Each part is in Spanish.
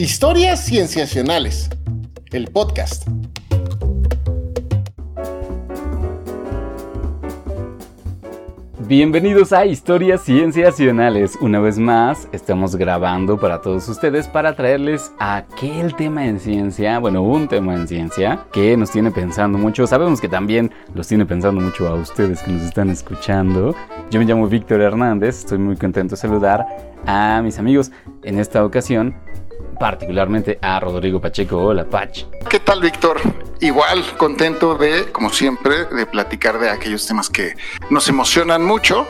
Historias Cienciacionales, el podcast. Bienvenidos a Historias Cienciacionales. Una vez más, estamos grabando para todos ustedes para traerles aquel tema en ciencia, bueno, un tema en ciencia que nos tiene pensando mucho. Sabemos que también los tiene pensando mucho a ustedes que nos están escuchando. Yo me llamo Víctor Hernández, estoy muy contento de saludar a mis amigos. En esta ocasión particularmente a Rodrigo Pacheco. Hola, Pach. ¿Qué tal, Víctor? Igual, contento de, como siempre, de platicar de aquellos temas que nos emocionan mucho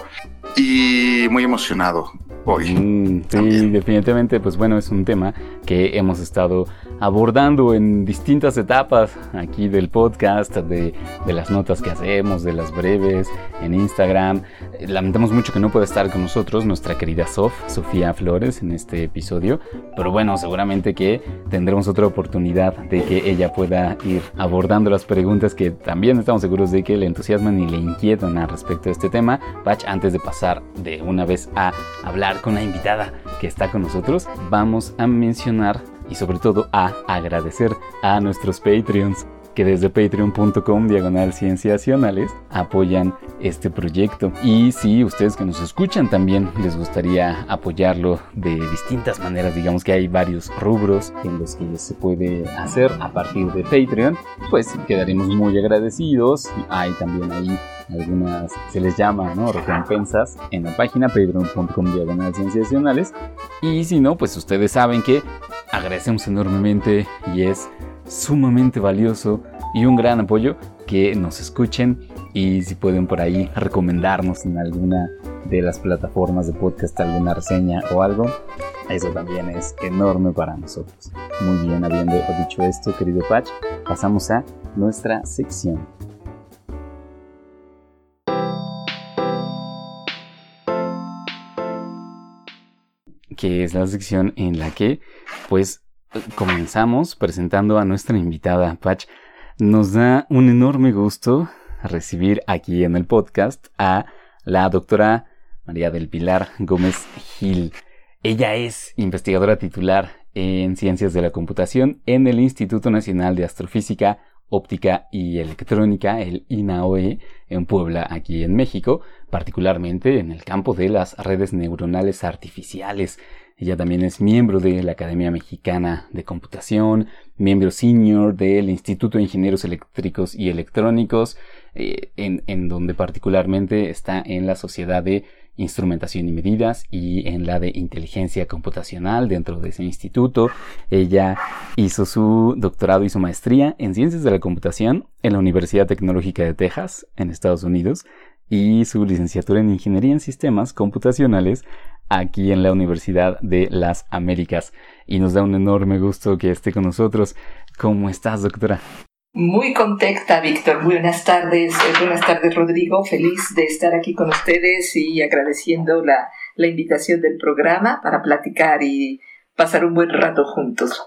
y muy emocionado Mm, sí, definitivamente, pues bueno, es un tema que hemos estado abordando en distintas etapas aquí del podcast, de, de, las notas que hacemos, de las breves en Instagram. Lamentamos mucho que no pueda estar con nosotros nuestra querida Sof, Sofía Flores, en este episodio, pero bueno, seguramente que tendremos otra oportunidad de que ella pueda ir abordando las preguntas que también estamos seguros de que le entusiasman y le inquietan al respecto de este tema. Patch, antes de pasar de una vez a hablar con la invitada que está con nosotros, vamos a mencionar y sobre todo a agradecer a nuestros Patreons que desde patreon.com diagonal cienciacionales apoyan este proyecto. Y si ustedes que nos escuchan también les gustaría apoyarlo de distintas maneras, digamos que hay varios rubros en los que se puede hacer a partir de Patreon, pues quedaremos muy agradecidos. Hay también ahí algunas, se les llama, ¿no? Recompensas en la página patreon.com diagonal cienciacionales. Y si no, pues ustedes saben que agradecemos enormemente y es sumamente valioso y un gran apoyo que nos escuchen y si pueden por ahí recomendarnos en alguna de las plataformas de podcast alguna reseña o algo, eso también es enorme para nosotros. Muy bien, habiendo dicho esto, querido Patch, pasamos a nuestra sección. que es la sección en la que pues comenzamos presentando a nuestra invitada, Patch. Nos da un enorme gusto recibir aquí en el podcast a la doctora María del Pilar Gómez Gil. Ella es investigadora titular en Ciencias de la Computación en el Instituto Nacional de Astrofísica, Óptica y Electrónica, el INAOE, en Puebla, aquí en México, particularmente en el campo de las redes neuronales artificiales. Ella también es miembro de la Academia Mexicana de Computación, miembro senior del Instituto de Ingenieros Eléctricos y Electrónicos, eh, en, en, donde particularmente está en la Sociedad de Instrumentación y Medidas y en la de Inteligencia Computacional dentro de ese instituto. Ella hizo su doctorado y su maestría en Ciencias de la Computación en la Universidad Tecnológica de Texas, en Estados Unidos, y su licenciatura en Ingeniería en Sistemas Computacionales aquí en la Universidad de las Américas. Y nos da un enorme gusto que esté con nosotros. ¿Cómo estás, doctora? Muy contenta, Víctor. Buenas tardes. Eh, buenas tardes, Rodrigo. Feliz de estar aquí con ustedes y agradeciendo la, la invitación del programa para platicar y pasar un buen rato juntos.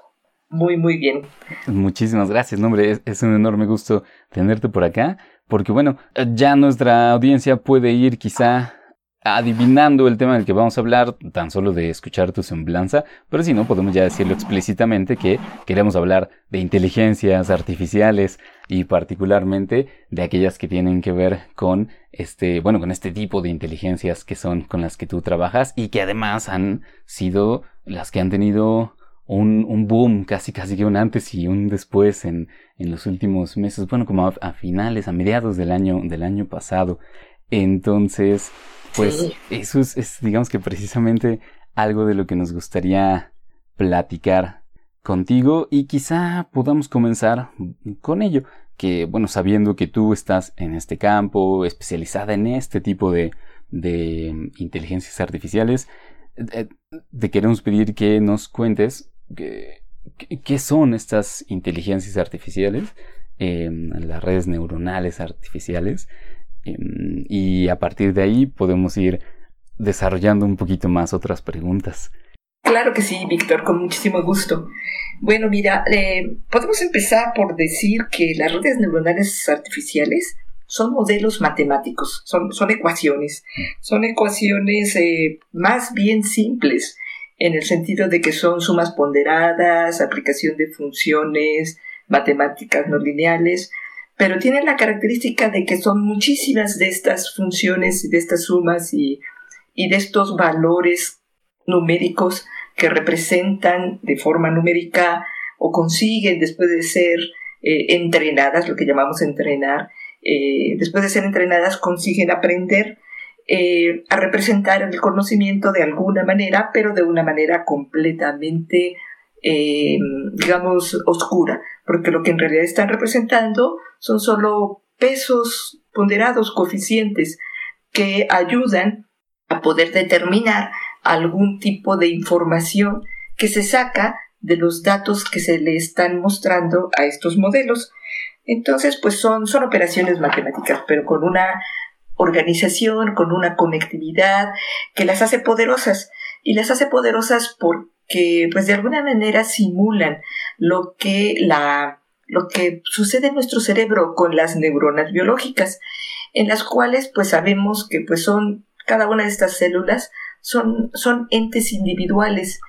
Muy, muy bien. Muchísimas gracias, hombre. Es, es, un enorme gusto tenerte por acá, porque bueno, ya nuestra audiencia puede ir quizá adivinando el tema del que vamos a hablar, tan solo de escuchar tu semblanza, pero si no, podemos ya decirlo explícitamente que queremos hablar de inteligencias artificiales y particularmente de aquellas que tienen que ver con este, bueno, con este tipo de inteligencias que son con las que tú trabajas y que además han sido las que han tenido un, boom, casi casi que un antes y un después en, en los últimos meses, bueno, como a, a finales, a mediados del año, del año pasado. Entonces, pues eso es, digamos que precisamente algo de lo que nos gustaría platicar contigo y quizá podamos comenzar con ello, que bueno, sabiendo que tú estás en este campo, especializada en este tipo de, de inteligencias artificiales, eh, te queremos pedir que nos cuentes qué son estas inteligencias artificiales, las redes neuronales artificiales, y a partir de ahí podemos ir desarrollando un poquito más otras preguntas. Claro que sí, Víctor, con muchísimo gusto. Bueno, mira, eh, podemos empezar por decir que las redes neuronales artificiales son modelos matemáticos, son, son ecuaciones, son ecuaciones eh, más bien simples en el sentido de que son sumas ponderadas, aplicación de funciones matemáticas no lineales, pero tienen la característica de que son muchísimas de estas funciones y de estas sumas y, de estos valores numéricos que representan de forma numérica o consiguen después de ser eh, entrenadas, lo que llamamos entrenar, eh, después de ser entrenadas consiguen aprender eh, a representar el conocimiento de alguna manera, pero de una manera completamente, digamos, oscura, porque lo que en realidad están representando son solo pesos ponderados, coeficientes, que ayudan a poder determinar algún tipo de información que se saca de los datos que se le están mostrando a estos modelos. Entonces, pues son, son operaciones matemáticas, pero con una organización, con una conectividad que las hace poderosas. Y las hace poderosas porque, pues de alguna manera simulan lo que la lo que sucede en nuestro cerebro con las neuronas biológicas, en las cuales pues sabemos que pues son cada una de estas células son, son entes individuales,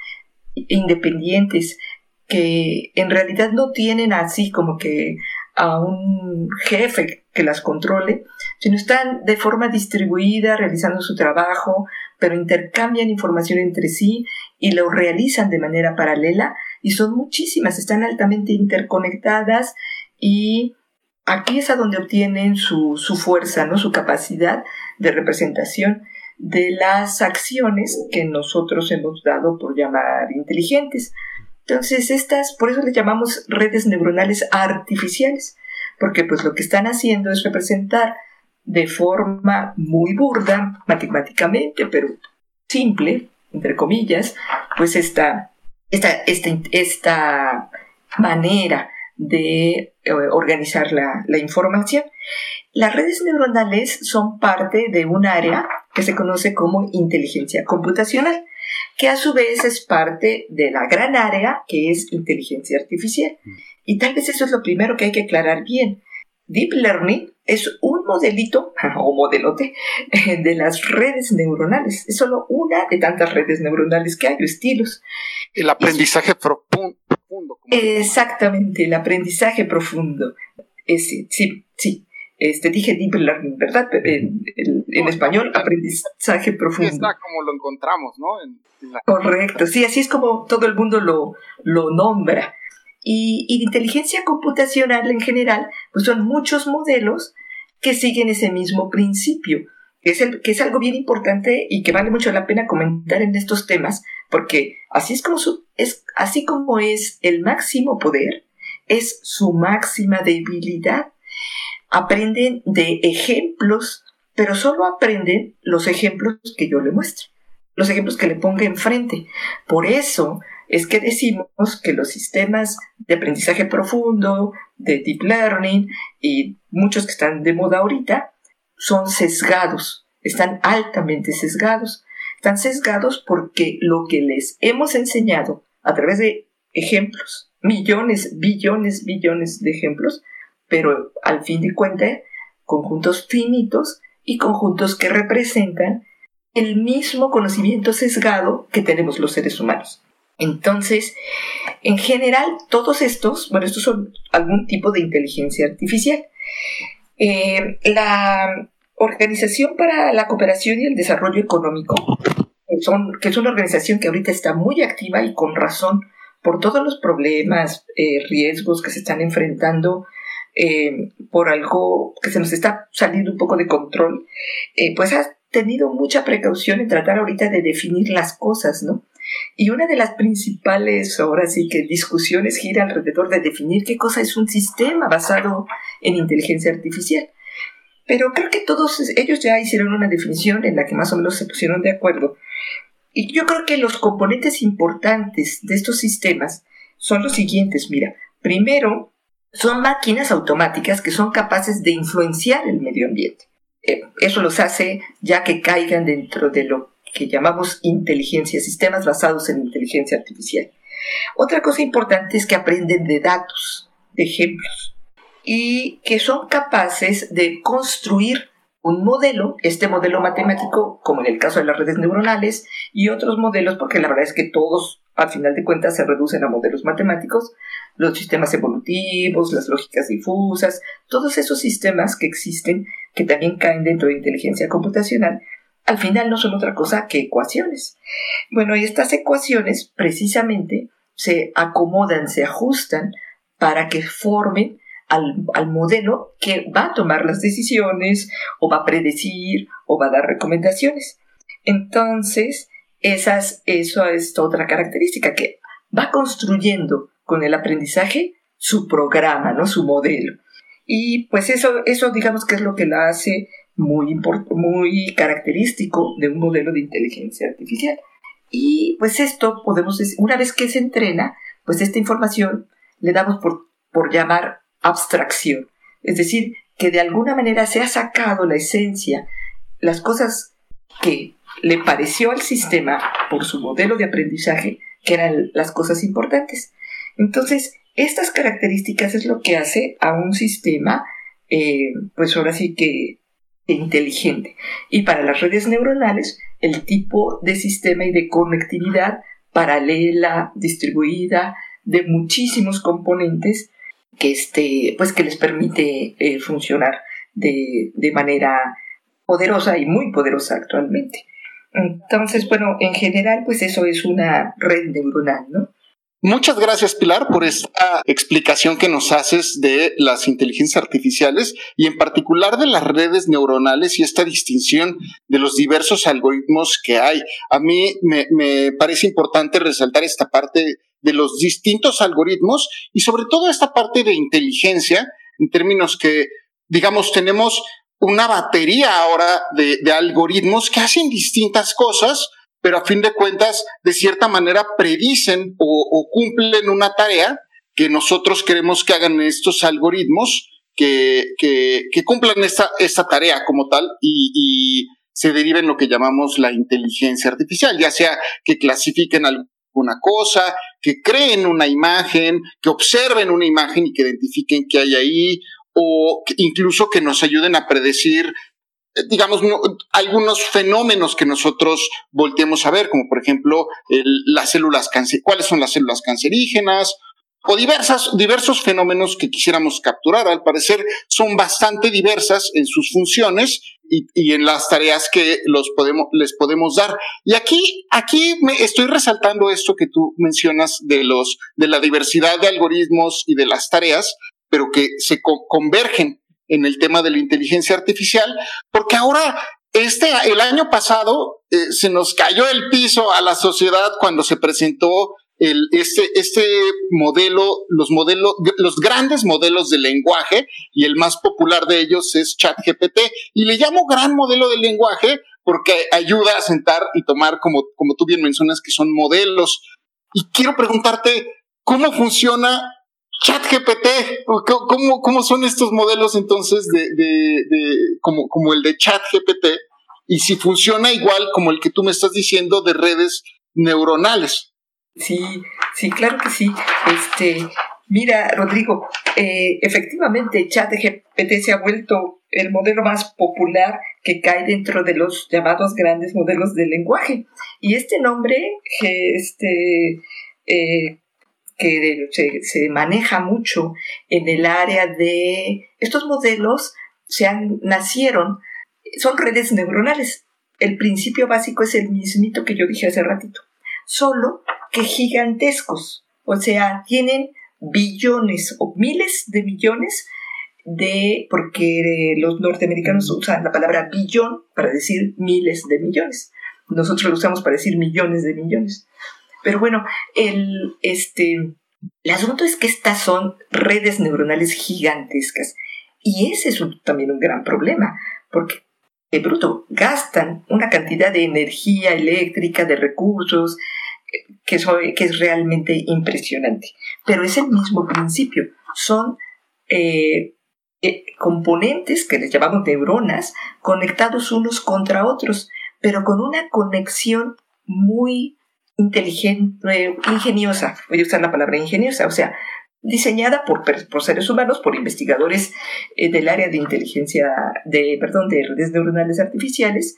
independientes, que en realidad no tienen así como que a un jefe que las controle, sino están de forma distribuida realizando su trabajo, pero intercambian información entre sí y lo realizan de manera paralela y son muchísimas, están altamente interconectadas y aquí es a donde obtienen su, fuerza, ¿no? su capacidad de representación de las acciones que nosotros hemos dado por llamar inteligentes. Entonces, estas, por eso le llamamos redes neuronales artificiales, porque pues lo que están haciendo es representar de forma muy burda, matemáticamente, pero simple, entre comillas, pues esta esta, esta, manera de eh, organizar la, la, información. Las redes neuronales son parte de un área que se conoce como inteligencia computacional, que a su vez es parte de la gran área que es inteligencia artificial. Mm. Y tal vez eso es lo primero que hay que aclarar bien. Deep Learning es un modelito o modelote de las redes neuronales. Es solo una de tantas redes neuronales que hay, o estilos. El aprendizaje profundo. Exactamente, el aprendizaje profundo. sí, sí. Este, dije deep learning, ¿verdad? En, español, aprendizaje profundo. Está como lo encontramos, ¿no? Correcto, sí, así es como todo el mundo lo, lo nombra. Y, y inteligencia computacional en general, pues son muchos modelos que siguen ese mismo principio, que es, el, que es algo bien importante y que vale mucho la pena comentar en estos temas, porque así es como, es, así como es el máximo poder, es su máxima debilidad. Aprenden de ejemplos, pero solo aprenden los ejemplos que yo le muestre, los ejemplos que le ponga enfrente. Por eso es que decimos que los sistemas de aprendizaje profundo, de deep learning y muchos que están de moda ahorita, son sesgados, están altamente sesgados. Están sesgados porque lo que les hemos enseñado a través de ejemplos, millones, billones, billones de ejemplos, pero al fin de cuentas, conjuntos finitos y conjuntos que representan el mismo conocimiento sesgado que tenemos los seres humanos. Entonces, en general, todos estos, bueno, estos son algún tipo de inteligencia artificial. Eh, la Organización para la Cooperación y el Desarrollo Económico, que es una organización que ahorita está muy activa y con razón por todos los problemas, eh, riesgos que se están enfrentando eh, por algo que se nos está saliendo un poco de control, pues ha tenido mucha precaución en tratar ahorita de definir las cosas, ¿no? Y una de las principales, ahora sí que discusiones gira alrededor de definir qué cosa es un sistema basado en inteligencia artificial. Pero creo que todos ellos ya hicieron una definición en la que más o menos se pusieron de acuerdo. Y yo creo que los componentes importantes de estos sistemas son los siguientes. Mira, primero, son máquinas automáticas que son capaces de influenciar el medio ambiente. Eso los hace ya que caigan dentro de lo que llamamos inteligencia, sistemas basados en inteligencia artificial. Otra cosa importante es que aprenden de datos, de ejemplos, y que son capaces de construir un modelo, este modelo matemático, como en el caso de las redes neuronales, y otros modelos, porque la verdad es que todos, al final de cuentas, se reducen a modelos matemáticos, los sistemas evolutivos, las lógicas difusas, todos esos sistemas que existen, que también caen dentro de inteligencia computacional, al final no son otra cosa que ecuaciones. Bueno, y estas ecuaciones precisamente se acomodan, se ajustan para que formen al, modelo que va a tomar las decisiones o va a predecir o va a dar recomendaciones. Entonces, esas, eso es otra característica, que va construyendo con el aprendizaje su programa, ¿no? su modelo. Y pues eso, eso digamos que es lo que la hace muy, muy característico de un modelo de inteligencia artificial. Y pues esto podemos decir, una vez que se entrena, pues esta información le damos por, por llamar abstracción. Es decir, que de alguna manera se ha sacado la esencia, las cosas que le pareció al sistema por su modelo de aprendizaje que eran las cosas importantes. Entonces, estas características es lo que hace a un sistema, eh, pues ahora sí que inteligente. Y para las redes neuronales, el tipo de sistema y de conectividad paralela, distribuida, de muchísimos componentes que, este, pues que les permite eh, funcionar de, de manera poderosa y muy poderosa actualmente. Entonces, bueno, en general, pues eso es una red neuronal, ¿no? Muchas gracias, Pilar, por esta explicación que nos haces de las inteligencias artificiales y en particular de las redes neuronales y esta distinción de los diversos algoritmos que hay. A mí me, me parece importante resaltar esta parte de los distintos algoritmos y sobre todo esta parte de inteligencia en términos que, digamos, tenemos una batería ahora de, de algoritmos que hacen distintas cosas pero a fin de cuentas, de cierta manera, predicen o, cumplen una tarea que nosotros queremos que hagan estos algoritmos, que, que, cumplan esta, esta tarea como tal y, se deriva en lo que llamamos la inteligencia artificial, ya sea que clasifiquen alguna cosa, que creen una imagen, que observen una imagen y que identifiquen qué hay ahí, o incluso que nos ayuden a predecir digamos, algunos fenómenos que nosotros volteemos a ver, como por ejemplo las células cáncer, cuáles son las células cancerígenas, o diversas, diversos fenómenos que quisiéramos capturar. Al parecer son bastante diversas en sus funciones y, y, en las tareas que los podemos, les podemos dar. Y aquí, aquí me estoy resaltando esto que tú mencionas de los, de la diversidad de algoritmos y de las tareas, pero que se convergen en el tema de la inteligencia artificial, porque ahora este, el año pasado eh, se nos cayó el piso a la sociedad cuando se presentó el, este, este modelo, los modelos, los grandes modelos de lenguaje, y el más popular de ellos es ChatGPT, y le llamo gran modelo de lenguaje porque ayuda a sentar y tomar, como, como tú bien mencionas, que son modelos. Y quiero preguntarte, ¿cómo funciona ChatGPT, ¿cómo, ¿cómo son estos modelos entonces de, de, como, como el de ChatGPT? Y si funciona igual como el que tú me estás diciendo de redes neuronales. Sí, sí, claro que sí. Este, mira, Rodrigo, eh, efectivamente ChatGPT se ha vuelto el modelo más popular que cae dentro de los llamados grandes modelos de lenguaje. Y este nombre, este, eh, que se, maneja mucho en el área de estos modelos se han, nacieron, son redes neuronales. El principio básico es el mismito que yo dije hace ratito, solo que gigantescos, o sea, tienen billones o miles de millones de, porque los norteamericanos usan la palabra billón para decir miles de millones. Nosotros lo usamos para decir millones de millones. Pero bueno, el, este, asunto es que estas son redes neuronales gigantescas. Y ese es también un gran problema, porque de bruto gastan una cantidad de energía eléctrica, de recursos, que, que es realmente impresionante. Pero es el mismo principio. Son eh, eh, componentes que les llamamos neuronas conectados unos contra otros, pero con una conexión muy inteligente, ingeniosa, voy a usar la palabra ingeniosa, o sea, diseñada por, por seres humanos, por investigadores eh, del área de inteligencia, de, perdón, de redes neuronales artificiales,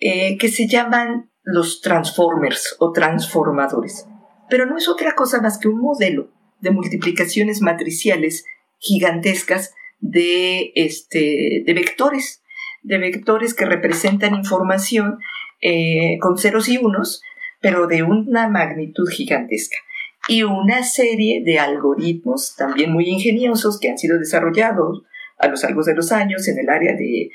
eh, que se llaman los transformers o transformadores. Pero no es otra cosa más que un modelo de multiplicaciones matriciales gigantescas de, este, de vectores, de vectores que representan información eh, con ceros y unos, pero de una magnitud gigantesca. Y una serie de algoritmos también muy ingeniosos que han sido desarrollados a lo largo de los años en el área de,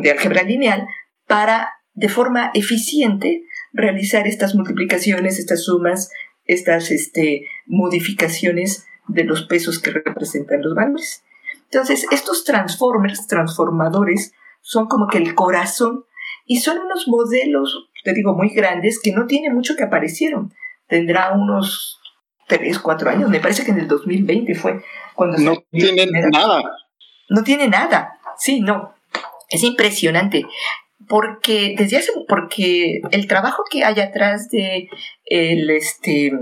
de álgebra lineal para, de forma eficiente, realizar estas multiplicaciones, estas sumas, estas este, modificaciones de los pesos que representan los valores. Entonces, estos transformers, transformadores, son como que el corazón y son unos modelos, te digo, muy grandes que no tiene mucho que aparecieron. Tendrá unos 3, 4 años, me parece que en el 2020 fue cuando... No tiene nada. No tiene nada, sí, no. Es impresionante porque desde hace porque el trabajo que hay atrás de el este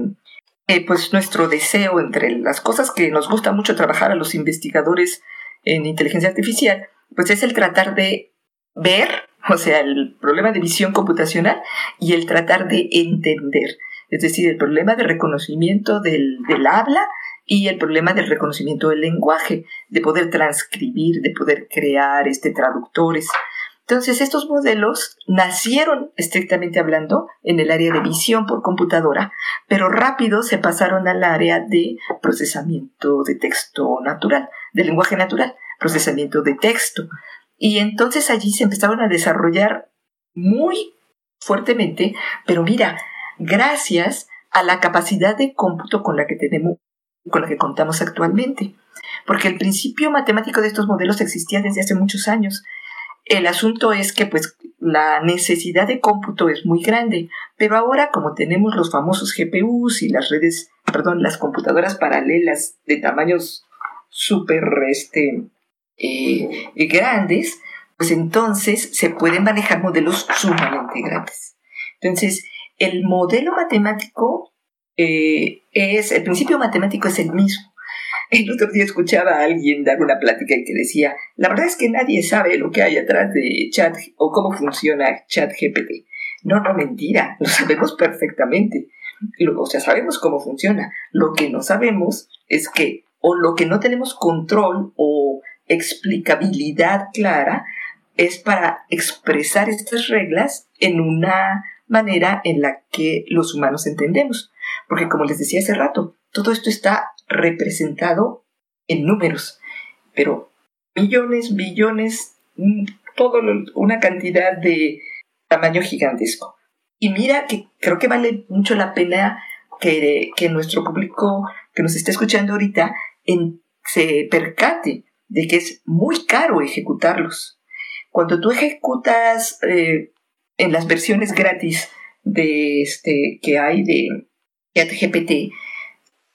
eh, pues nuestro deseo entre las cosas que nos gusta mucho trabajar a los investigadores en inteligencia artificial, pues es el tratar de ver, o sea, el problema de visión computacional y el tratar de entender, es decir, el problema de reconocimiento del, del habla y el problema del reconocimiento del lenguaje, de poder transcribir, de poder crear este, traductores. Entonces, estos modelos nacieron, estrictamente hablando, en el área de visión por computadora, pero rápido se pasaron al área de procesamiento de texto natural, de lenguaje natural, procesamiento de texto. Y entonces allí se empezaron a desarrollar muy fuertemente, pero mira, gracias a la capacidad de cómputo con la que tenemos, con la que contamos actualmente. Porque el principio matemático de estos modelos existía desde hace muchos años el asunto es que pues la necesidad de cómputo es muy grande, pero ahora como tenemos los famosos GPUs y las redes, perdón, las computadoras paralelas de tamaños súper este, eh, grandes, pues entonces se pueden manejar modelos sumamente grandes. Entonces, el modelo matemático eh, es, el principio matemático es el mismo, el otro día escuchaba a alguien dar una plática y que decía, la verdad es que nadie sabe lo que hay atrás de chat o cómo funciona chat GPT. No, no, mentira, lo sabemos perfectamente. O sea, sabemos cómo funciona. Lo que no sabemos es que, o lo que no tenemos control o explicabilidad clara, es para expresar estas reglas en una manera en la que los humanos entendemos. Porque como les decía hace rato, todo esto está representado en números, pero millones, billones, mm, todo una cantidad de tamaño gigantesco. Y mira que creo que vale mucho la pena que, nuestro público que nos está escuchando ahorita se percate de que es muy caro ejecutarlos. Cuando tú ejecutas eh, en las versiones gratis de este que hay de ChatGPT,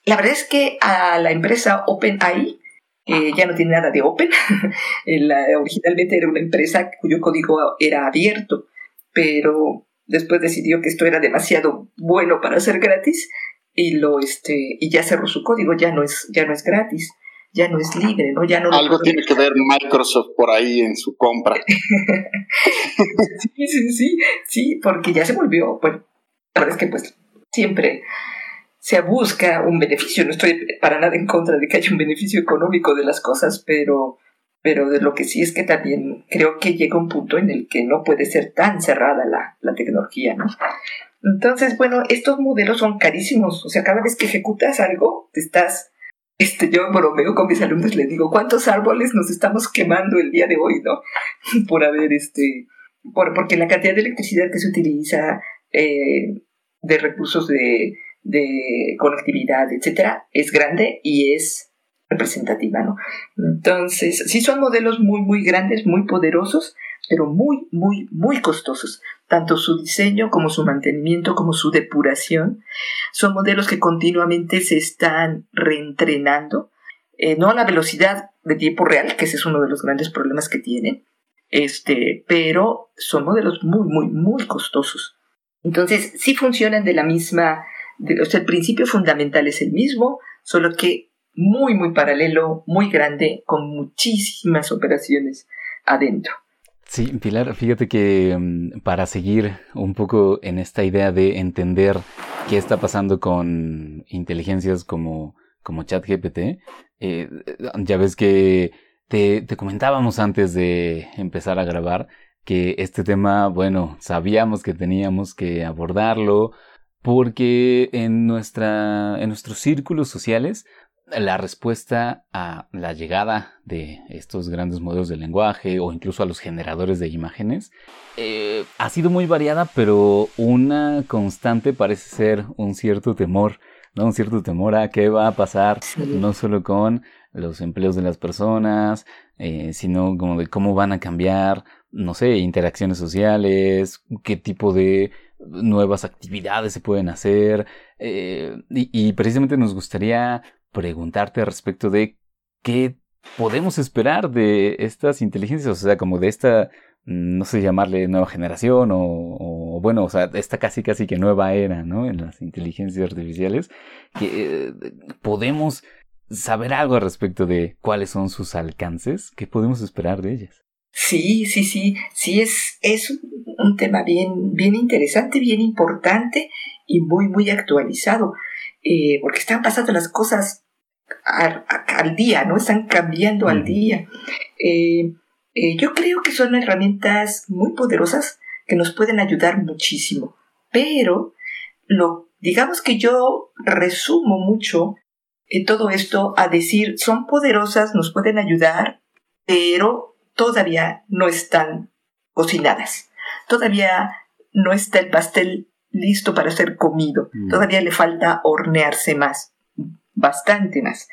la verdad es que a la empresa OpenAI, que ya no tiene nada de Open, originalmente era una empresa cuyo código era abierto, pero después decidió que esto era demasiado bueno para ser gratis y lo este y ya cerró su código, ya no es ya no es gratis, ya no es libre, ¿no? Ya no Algo tiene que ver Microsoft por ahí en su compra. sí, sí, sí, sí, porque ya se volvió, bueno, la verdad es que pues siempre se busca un beneficio. No estoy para nada en contra de que haya un beneficio económico de las cosas, pero, pero de lo que sí es que también creo que llega un punto en el que no puede ser tan cerrada la, la tecnología, ¿no? Entonces, bueno, estos modelos son carísimos. O sea, cada vez que ejecutas algo, te estás este, yo bromeo con mis alumnos, les digo, ¿cuántos árboles nos estamos quemando el día de hoy, no? por haber, este, por, porque la cantidad de electricidad que se utiliza, eh, de recursos de, de conectividad, etcétera, es grande y es representativa, ¿no? Entonces, sí son modelos muy, muy grandes, muy poderosos, pero muy, muy, muy costosos. Tanto su diseño como su mantenimiento, como su depuración. Son modelos que continuamente se están reentrenando, eh, no a la velocidad de tiempo real, que ese es uno de los grandes problemas que tienen, este, pero son modelos muy, muy, muy costosos. Entonces, sí funcionan de la misma o sea, el principio fundamental es el mismo, solo que muy, muy paralelo, muy grande, con muchísimas operaciones adentro. Sí, Pilar, fíjate que mm, para seguir un poco en esta idea de entender qué está pasando con inteligencias como, como ChatGPT, eh, ya ves que te, te comentábamos antes de empezar a grabar que este tema, bueno, sabíamos que teníamos que abordarlo porque en, nuestra, en nuestros círculos sociales la respuesta a la llegada de estos grandes modelos de lenguaje o incluso a los generadores de imágenes eh, ha sido muy variada, pero una constante parece ser un cierto temor, ¿no? Un cierto temor a qué va a pasar, no solo con los empleos de las personas, eh, sino como de cómo van a cambiar, no sé, interacciones sociales, qué tipo de nuevas actividades se pueden hacer. Eh, y, precisamente nos gustaría preguntarte respecto de qué podemos esperar de estas inteligencias, o sea, como de esta, mm, no sé llamarle nueva generación o, bueno, o sea, esta casi casi que nueva era, ¿no? En las inteligencias artificiales, que eh, podemos saber algo al respecto de cuáles son sus alcances, qué podemos esperar de ellas. Sí, sí, sí, sí, es, es un tema bien, bien interesante, bien importante y muy, muy actualizado, eh, porque están pasando las cosas al, día, ¿no? Están cambiando al día. Eh, eh, yo creo que son herramientas muy poderosas que nos pueden ayudar muchísimo, pero lo, digamos que yo resumo mucho en todo esto a decir, son poderosas, nos pueden ayudar, pero todavía no están cocinadas. Todavía no está el pastel listo para ser comido. Mm. Todavía le falta hornearse más, bastante más.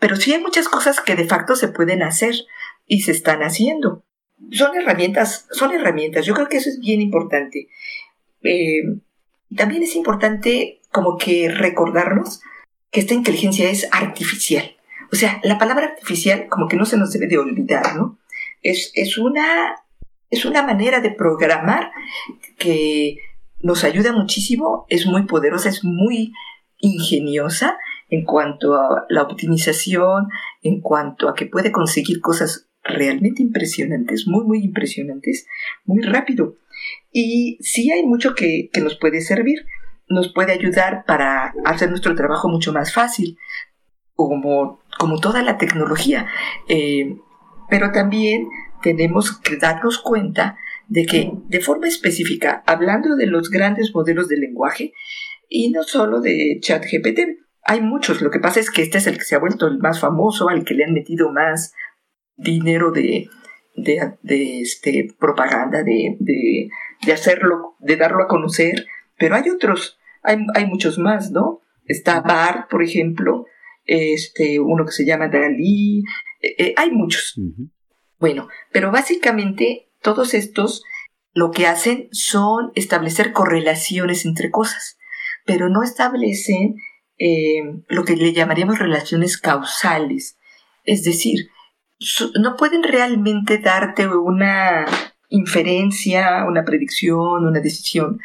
Pero sí hay muchas cosas que de facto se pueden hacer y se están haciendo. Son herramientas, son herramientas. Yo creo que eso es bien importante. Eh, también es importante como que recordarnos que esta inteligencia es artificial. O sea, la palabra artificial como que no se nos debe de olvidar, ¿no? es, una, es una manera de programar que nos ayuda muchísimo, es muy poderosa, es muy ingeniosa en cuanto a la optimización, en cuanto a que puede conseguir cosas realmente impresionantes, muy, muy impresionantes, muy rápido. Y sí hay mucho que, nos puede servir, nos puede ayudar para hacer nuestro trabajo mucho más fácil, como, como toda la tecnología. Eh, pero también tenemos que darnos cuenta de que de forma específica, hablando de los grandes modelos de lenguaje, y no solo de ChatGPT, hay muchos, lo que pasa es que este es el que se ha vuelto el más famoso, al que le han metido más dinero de, de, este, propaganda, de, de, de, hacerlo, de darlo a conocer, pero hay otros, hay, hay muchos más, ¿no? Está BART, por ejemplo, este, uno que se llama Dalí, eh, eh, hay muchos. Bueno, pero básicamente todos estos lo que hacen son establecer correlaciones entre cosas, pero no establecen eh, lo que le llamaríamos relaciones causales. Es decir, no pueden realmente darte una inferencia, una predicción, una decisión,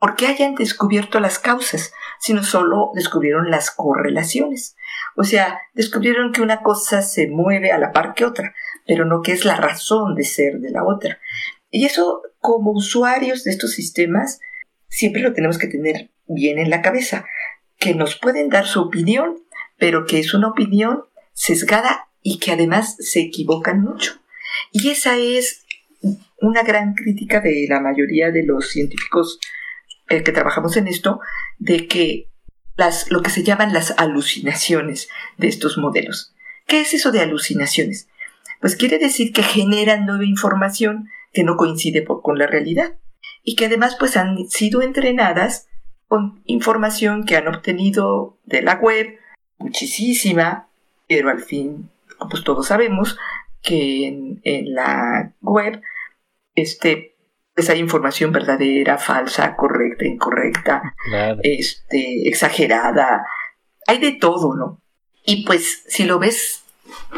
porque hayan descubierto las causas, sino solo descubrieron las correlaciones. O sea, descubrieron que una cosa se mueve a la par que otra, pero no que es la razón de ser de la otra. Y eso, como usuarios de estos sistemas, siempre lo tenemos que tener bien en la cabeza, que nos pueden dar su opinión, pero que es una opinión sesgada y que además se equivocan mucho. Y esa es una gran crítica de la mayoría de los científicos eh, que trabajamos en esto, de que las, lo que se llaman las alucinaciones de estos modelos. ¿Qué es eso de alucinaciones? Pues quiere decir que generan nueva información que no coincide con la realidad y que además pues han sido entrenadas con información que han obtenido de la web, muchísima, pero al fin, pues todos sabemos que en, en la web este, pues hay información verdadera, falsa, correcta, incorrecta, este, exagerada, hay de todo, ¿no? Y pues si lo ves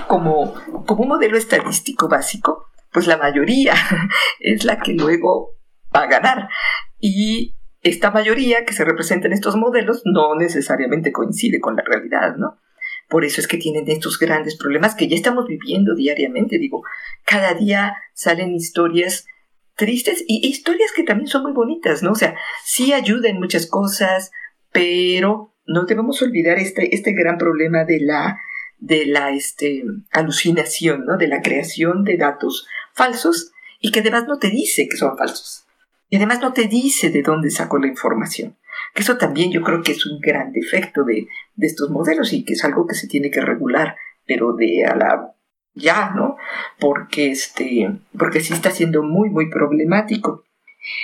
como, como un modelo estadístico básico, pues la mayoría es la que luego va a ganar. Y esta mayoría que se representa en estos modelos no necesariamente coincide con la realidad, ¿no? por eso es que tienen estos grandes problemas que ya estamos viviendo diariamente. Digo, cada día salen historias tristes y historias que también son muy bonitas, ¿no? O sea, sí ayudan muchas cosas, pero no debemos olvidar este, este gran problema de la, de la este, alucinación, ¿no? De la creación de datos falsos y que además no te dice que son falsos. Y además no te dice de dónde sacó la información. Que eso también yo creo que es un gran defecto de, de estos modelos y que es algo que se tiene que regular, pero de a la ya, ¿no? Porque este, porque sí está siendo muy, muy problemático.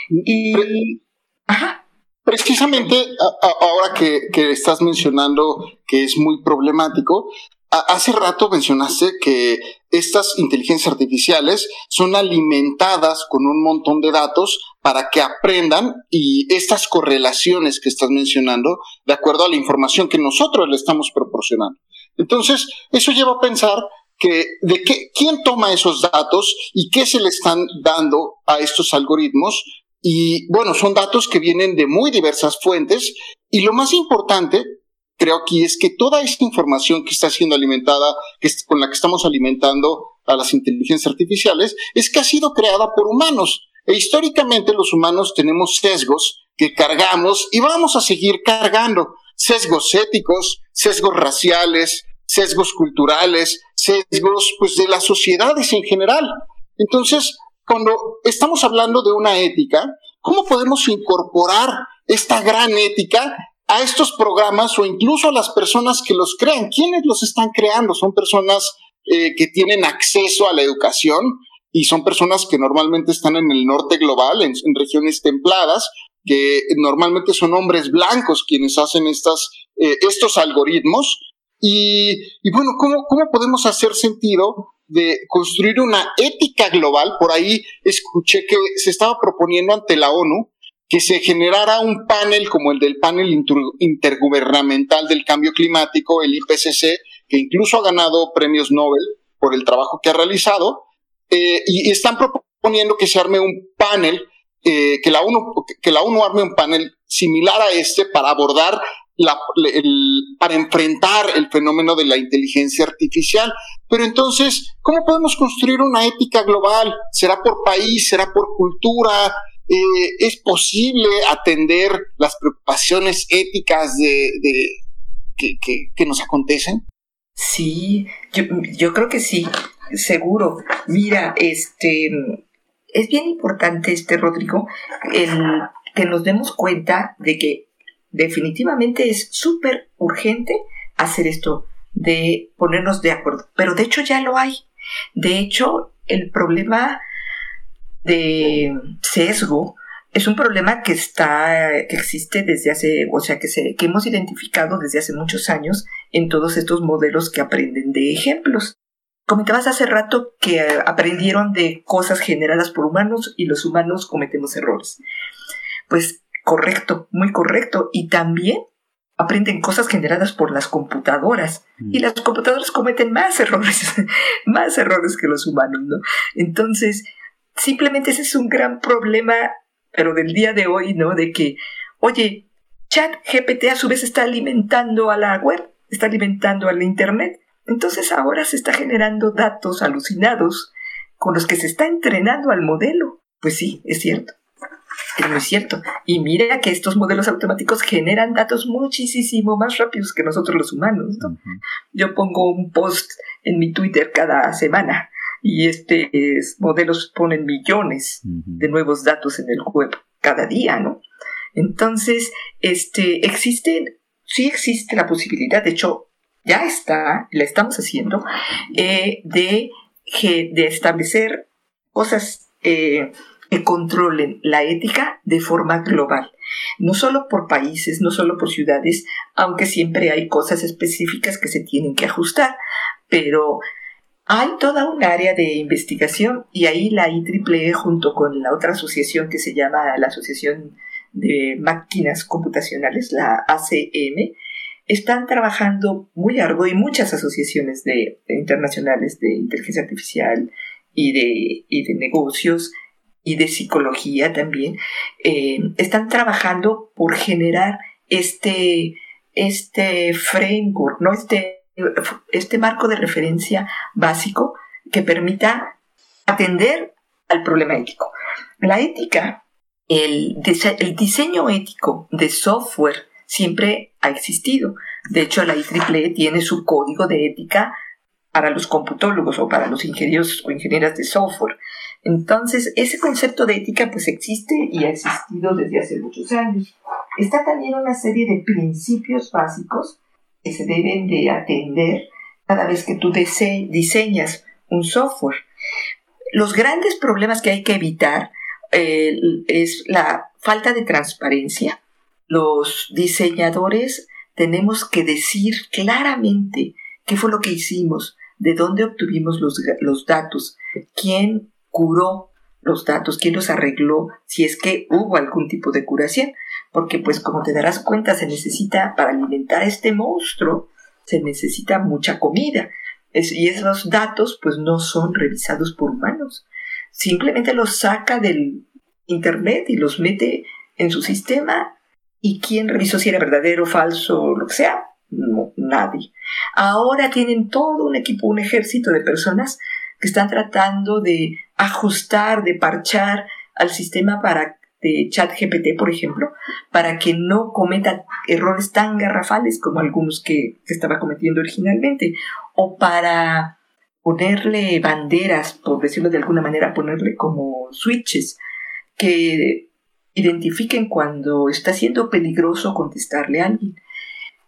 Y, ajá. Precisamente ahora que, que, estás mencionando que es muy problemático, hace rato mencionaste que estas inteligencias artificiales son alimentadas con un montón de datos para que aprendan y estas correlaciones que estás mencionando de acuerdo a la información que nosotros le estamos proporcionando. Entonces, eso lleva a pensar que de qué, quién toma esos datos y qué se le están dando a estos algoritmos. Y bueno, son datos que vienen de muy diversas fuentes. Y lo más importante, creo aquí, es que toda esta información que está siendo alimentada, que con la que estamos alimentando a las inteligencias artificiales, es que ha sido creada por humanos. E históricamente los humanos tenemos sesgos que cargamos y vamos a seguir cargando. Sesgos éticos, sesgos raciales, sesgos culturales, sesgos pues, de las sociedades en general. Entonces, cuando estamos hablando de una ética, ¿cómo podemos incorporar esta gran ética a estos programas o incluso a las personas que los crean? ¿Quiénes los están creando? Son personas eh, que tienen acceso a la educación y son personas que normalmente están en el norte global, en, regiones templadas, que normalmente son hombres blancos quienes hacen estas, eh, estos algoritmos y, bueno, ¿cómo, ¿cómo podemos hacer sentido de construir una ética global? Por ahí escuché que se estaba proponiendo ante la ONU que se generara un panel como el del panel intergubernamental del cambio climático, el IPCC, que incluso ha ganado premios Nobel por el trabajo que ha realizado, eh, y están proponiendo que se arme un panel, eh, que, la ONU, que la ONU arme un panel similar a este para abordar para enfrentar el fenómeno de la inteligencia artificial. Pero entonces, ¿cómo podemos construir una ética global? ¿Será por país? ¿Será por cultura? Eh, ¿Es posible atender las preocupaciones éticas de, que, nos acontecen? Sí, yo, yo creo que sí, seguro. Mira, este es bien importante este Rodrigo el que nos demos cuenta de que definitivamente es súper urgente hacer esto, de ponernos de acuerdo. Pero de hecho ya lo hay. De hecho, el problema de sesgo es un problema que está, que existe desde hace, o sea, que, se, que hemos identificado desde hace muchos años en todos estos modelos que aprenden de ejemplos. Comentabas hace rato que aprendieron de cosas generadas por humanos y los humanos cometemos errores. Pues correcto, muy correcto. Y también aprenden cosas generadas por las computadoras. Y mm. las computadoras cometen más errores, más errores que los humanos, ¿no? Entonces, simplemente ese es un gran problema, pero del día de hoy, ¿no? De que, oye, chat GPT a su vez está alimentando a la web, está alimentando al Internet. Entonces ahora se está generando datos alucinados con los que se está entrenando al modelo. Pues sí, es cierto. Es muy cierto. Y mira que estos modelos automáticos generan datos muchísimo más rápidos que nosotros los humanos. Yo pongo un post en mi Twitter cada semana y estos modelos ponen millones de nuevos datos en el web cada día, ¿no? Entonces, este, existe, sí existe la posibilidad, de hecho, ya está, la estamos haciendo, eh, de, de establecer cosas eh, que controlen la ética de forma global. No solo por países, no solo por ciudades, aunque siempre hay cosas específicas que se tienen que ajustar, pero hay toda un área de investigación y ahí la IEEE junto con la otra asociación que se llama la Asociación de Máquinas Computacionales, la ACM, están trabajando muy arduo y muchas asociaciones de, internacionales de inteligencia artificial y de, y de negocios y de psicología también, eh, están trabajando por generar este, este framework, ¿no? Este este marco de referencia básico que permita atender al problema ético. La ética, el, el diseño ético de software siempre ha existido. De hecho, la IEEE tiene su código de ética para los computólogos o para los ingenieros o ingenieras de software. Entonces, ese concepto de ética pues existe y ha existido desde hace muchos años. Está también una serie de principios básicos que se deben de atender cada vez que tú diseñas un software. Los grandes problemas que hay que evitar eh, es la falta de transparencia. Los diseñadores tenemos que decir claramente qué fue lo que hicimos, de dónde obtuvimos los, los datos, quién curó los datos, quién los arregló, si es que hubo algún tipo de curación, porque pues como te darás cuenta se necesita para alimentar a este monstruo, se necesita mucha comida. Y esos datos pues no son revisados por humanos, simplemente los saca del internet y los mete en su sistema. Y quién revisó si era verdadero, falso, lo que sea, no, nadie. Ahora tienen todo un equipo, un ejército de personas que están tratando de ajustar, de parchar al sistema para de ChatGPT, por ejemplo, para que no cometa errores tan garrafales como algunos que, estaba cometiendo originalmente, o para ponerle banderas, por decirlo de alguna manera, ponerle como switches que identifiquen cuando está siendo peligroso contestarle a alguien.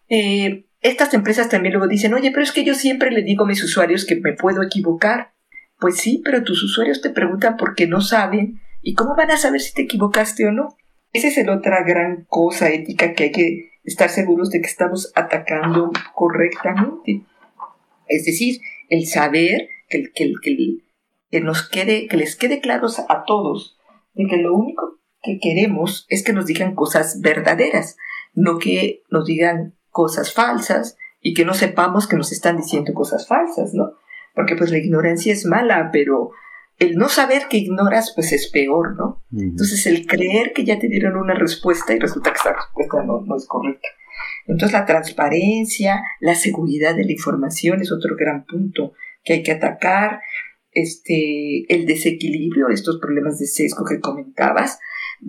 Eh, estas empresas también luego dicen, oye, pero es que yo siempre le digo a mis usuarios que me puedo equivocar. Pues sí, pero tus usuarios te preguntan porque no saben y cómo van a saber si te equivocaste o no. Esa es la otra gran cosa ética que hay que estar seguros de que estamos atacando correctamente. Es decir, el saber que, que, que, que nos quede, que les quede claros a todos de que lo único que queremos es que nos digan cosas verdaderas, no que nos digan cosas falsas y que no sepamos que nos están diciendo cosas falsas, ¿no? Porque pues la ignorancia es mala, pero el no saber que ignoras pues es peor, ¿no? Entonces el creer que ya te dieron una respuesta y resulta que esa respuesta no, no es correcta. Entonces la transparencia, la seguridad de la información es otro gran punto que hay que atacar. Este, el desequilibrio, estos problemas de sesgo que comentabas,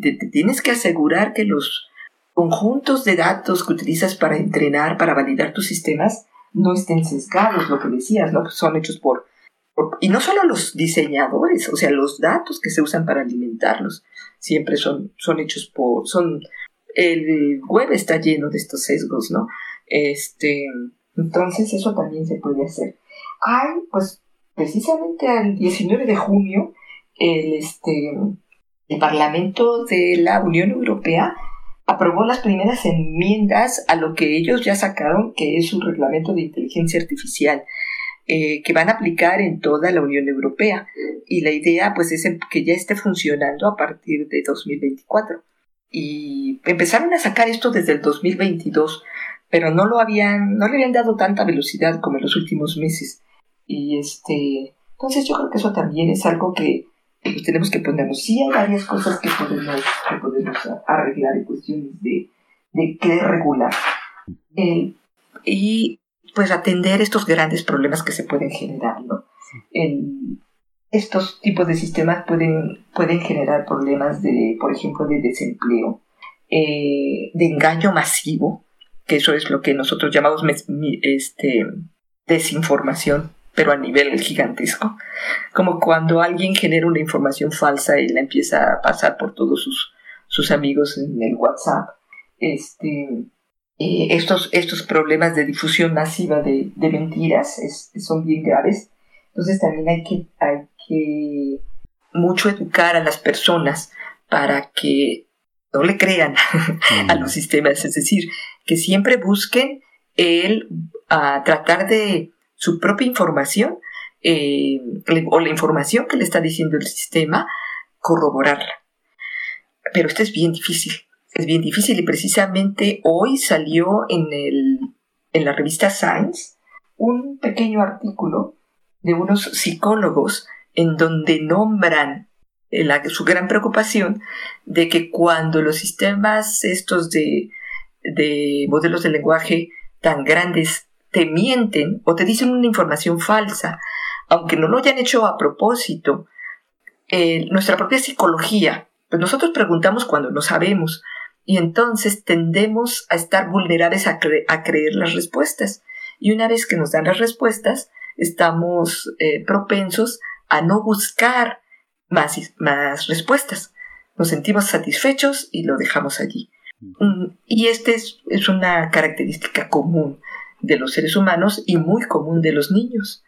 te tienes que asegurar que los conjuntos de datos que utilizas para entrenar, para validar tus sistemas, no estén sesgados, lo que decías, ¿no? Son hechos por, Y no solo los diseñadores, o sea, los datos que se usan para alimentarlos, siempre son, son hechos por... son El web está lleno de estos sesgos, ¿no? Este, entonces eso también se puede hacer. Hay, pues, precisamente el 19 de junio, el, este, el Parlamento de la Unión Europea aprobó las primeras enmiendas a lo que ellos ya sacaron, que es un reglamento de inteligencia artificial, eh, que van a aplicar en toda la Unión Europea. Y la idea, pues, es que ya esté funcionando a partir de 2024. Y empezaron a sacar esto desde el 2022, pero no lo habían, no le habían dado tanta velocidad como en los últimos meses. Y este, entonces yo creo que eso también es algo que pues tenemos que ponernos. Sí hay varias cosas que podemos, que podemos arreglar en cuestiones de, de qué regular. Eh, y pues atender estos grandes problemas que se pueden generar, ¿no? estos tipos de sistemas pueden, pueden generar problemas de, por ejemplo, de desempleo, eh, de engaño masivo, que eso es lo que nosotros llamamos este, desinformación pero a nivel gigantesco, como cuando alguien genera una información falsa y la empieza a pasar por todos sus, sus amigos en el WhatsApp. Este, eh, estos, estos problemas de difusión masiva de, de mentiras son bien graves. Entonces también hay que, hay que mucho educar a las personas para que no le crean a los sistemas, es decir, que siempre busquen el a tratar de su propia información eh, o la información que le está diciendo el sistema, corroborarla. Pero esto es bien difícil, es bien difícil y precisamente hoy salió en, el, en la revista Science un pequeño artículo de unos psicólogos en donde nombran su gran preocupación de que cuando los sistemas estos de, de modelos de lenguaje tan grandes te mienten o te dicen una información falsa, aunque no lo hayan hecho a propósito, eh, nuestra propia psicología, pues nosotros preguntamos cuando no sabemos y entonces tendemos a estar vulnerables a, creer las respuestas. Y una vez que nos dan las respuestas, estamos eh, propensos a no buscar más, más respuestas. Nos sentimos satisfechos y lo dejamos allí. Mm, y esta es, es, una característica común de los seres humanos y muy común de los niños.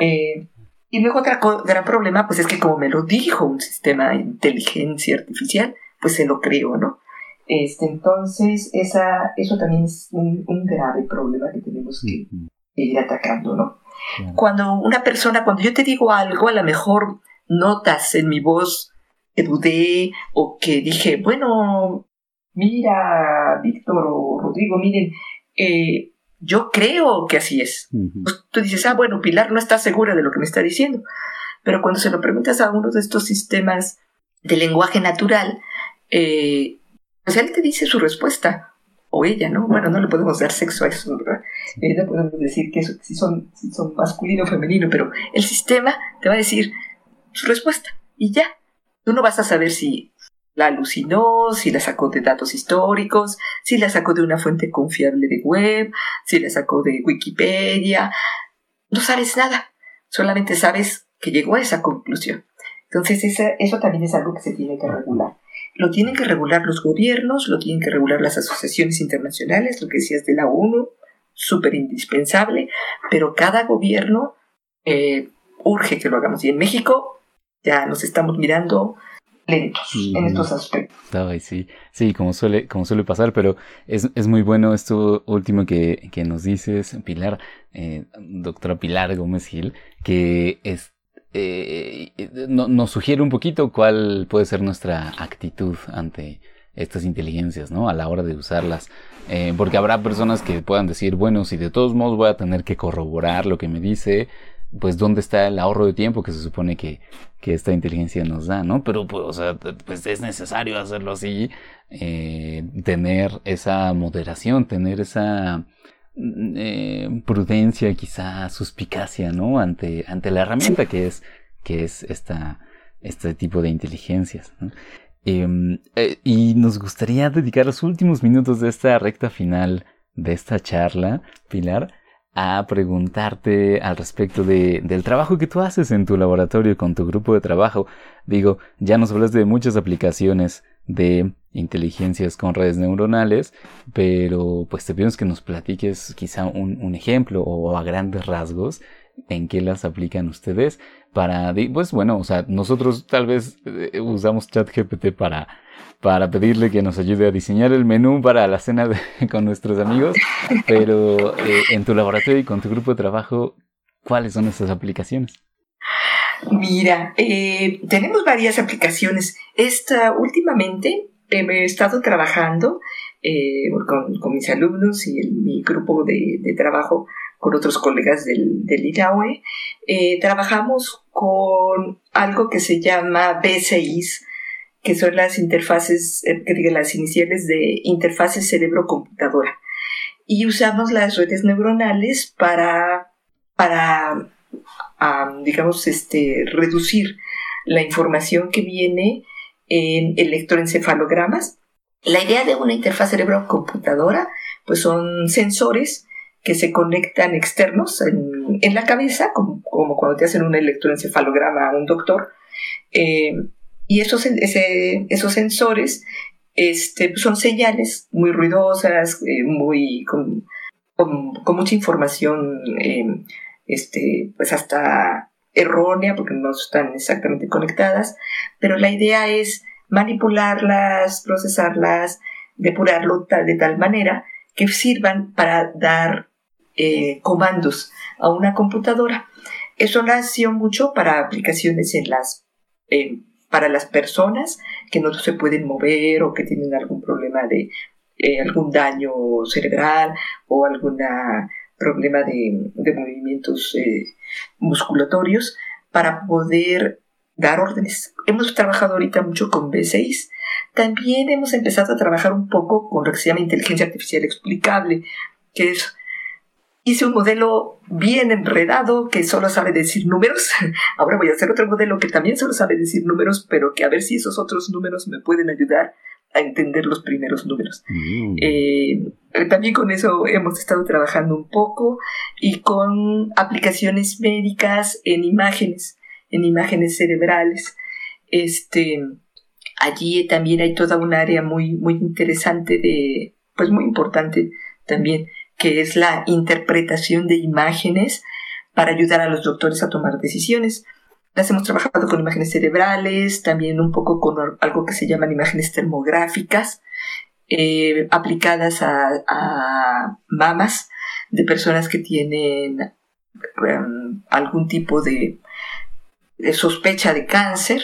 Eh, y luego otro gran problema, pues es que como me lo dijo un sistema de inteligencia artificial, pues se lo creo, ¿no? Este, entonces, esa, eso también es un, grave problema que tenemos que, ir atacando, ¿no? Cuando una persona, cuando yo te digo algo, a lo mejor notas en mi voz que dudé o que dije, bueno, mira, Víctor o Rodrigo, miren, eh, yo creo que así es. Pues tú dices, ah, bueno, Pilar no está segura de lo que me está diciendo. Pero cuando se lo preguntas a uno de estos sistemas de lenguaje natural, eh, pues él te dice su respuesta. O ella, ¿no? Bueno, no le podemos dar sexo a eso, ¿verdad? Eh, no podemos decir que si, son, si son masculino o femenino, pero el sistema te va a decir su respuesta y ya. Tú no vas a saber si la alucinó, si la sacó de datos históricos, si la sacó de una fuente confiable de web, si la sacó de Wikipedia. No sabes nada, solamente sabes que llegó a esa conclusión. Entonces eso también es algo que se tiene que regular. Lo tienen que regular los gobiernos, lo tienen que regular las asociaciones internacionales, lo que decías de la ONU, súper indispensable, pero cada gobierno eh, urge que lo hagamos. Y en México ya nos estamos mirando lentos en estos aspectos. sí, sí, como suele, como suele pasar, pero es, es muy bueno esto último que, que nos dices, Pilar, eh, doctora Pilar Gómez Gil, que es, eh, nos sugiere un poquito cuál puede ser nuestra actitud ante estas inteligencias, ¿no? A la hora de usarlas. Eh, porque habrá personas que puedan decir, bueno, si de todos modos voy a tener que corroborar lo que me dice, pues dónde está el ahorro de tiempo que se supone que, que esta inteligencia nos da, ¿no? Pero pues, o sea, pues es necesario hacerlo así, eh, tener esa moderación, tener esa eh, prudencia, quizá suspicacia, ¿no? Ante, ante la herramienta que es, que es esta, este tipo de inteligencias. Em, eh, y nos gustaría dedicar los últimos minutos de esta recta final de esta charla, Pilar, a preguntarte al respecto de, del trabajo que tú haces en tu laboratorio con tu grupo de trabajo. Digo, ya nos hablas de muchas aplicaciones de inteligencias con redes neuronales, pero pues te pedimos que nos platiques quizá un, un ejemplo o a grandes rasgos en qué las aplican ustedes para, pues bueno, o sea, nosotros tal vez eh, usamos ChatGPT para para pedirle que nos ayude a diseñar el menú para la cena con nuestros amigos, pero eh, en tu laboratorio y con tu grupo de trabajo, ¿cuáles son esas aplicaciones? Mira, eh, tenemos varias aplicaciones. Esta últimamente he estado trabajando eh, con, mis alumnos y mi grupo de, trabajo con otros colegas del, del IRAUE. trabajamos con algo que se llama BCIs, que son las interfaces, eh, que digan las iniciales de interfaces cerebro-computadora. Y usamos las redes neuronales para, para digamos, este, reducir la información que viene en electroencefalogramas. La idea de una interfaz cerebro-computadora, pues son sensores que se conectan externos en, la cabeza, como, como, cuando te hacen un electroencefalograma a un doctor, eh, y esos, esos sensores este, son señales muy ruidosas, eh, muy con, mucha información, em, este, pues hasta errónea, porque no están exactamente conectadas, pero la idea es manipularlas, procesarlas, depurarlo de tal manera que sirvan para dar eh, comandos a una computadora. Eso nació mucho para aplicaciones en las para las personas que no se pueden mover o que tienen algún problema de eh, algún daño cerebral o algún problema de, movimientos eh, musculatorios para poder dar órdenes. Hemos trabajado ahorita mucho con B6. También hemos empezado a trabajar un poco con lo que se llama inteligencia artificial explicable, que es hice un modelo bien enredado que solo sabe decir números. Ahora voy a hacer otro modelo que también solo sabe decir números, pero que a ver si esos otros números me pueden ayudar a entender los primeros números. Mm. Eh, también con eso hemos estado trabajando un poco y con aplicaciones médicas en imágenes, en imágenes cerebrales. Este, allí también hay toda un área muy, muy interesante de, pues muy importante también, que es la interpretación de imágenes para ayudar a los doctores a tomar decisiones. Las hemos trabajado con imágenes cerebrales, también un poco con algo que se llaman imágenes termográficas, eh, aplicadas a, mamas de personas que tienen em, algún tipo de, sospecha de cáncer.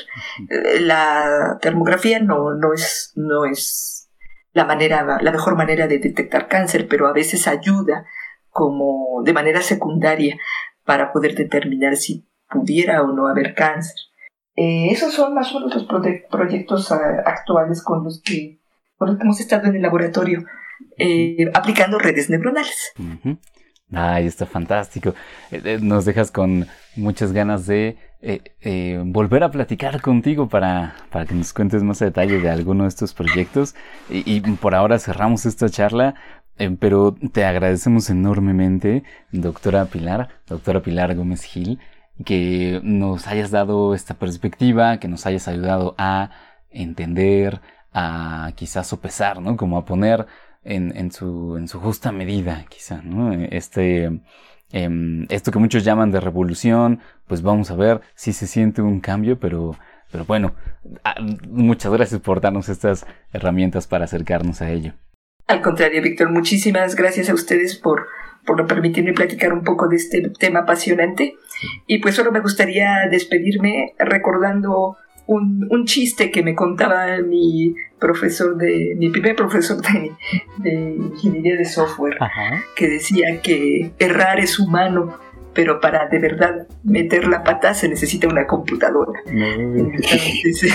La termografía no, no, es, no es la, manera, la mejor manera de detectar cáncer, pero a veces ayuda como de manera secundaria para poder determinar si pudiera o no haber cáncer. Eh, esos son más o menos los proyectos ah, actuales con los, que, hemos estado en el laboratorio eh, aplicando redes neuronales. Ay, está fantástico. Eh, nos dejas con muchas ganas de volver a platicar contigo para, para, que nos cuentes más detalle de alguno de estos proyectos. Y, y por ahora cerramos esta charla, pero te agradecemos enormemente, doctora Pilar, doctora Pilar Gómez Gil que nos hayas dado esta perspectiva, que nos hayas ayudado a entender, a quizás sopesar, ¿no? Como a poner en, en, su, en su justa medida, quizá, ¿no? Este, em, esto que muchos llaman de revolución, pues vamos a ver si se siente un cambio, pero, pero bueno, ah, muchas gracias por darnos estas herramientas para acercarnos a ello. Al contrario, Víctor, muchísimas gracias a ustedes por, por permitirme platicar un poco de este tema apasionante. Y pues solo me gustaría despedirme recordando un, un chiste que me contaba mi profesor de, mi primer profesor de, de ingeniería de software, que decía que errar es humano, pero para de verdad meter la pata se necesita una computadora. Este,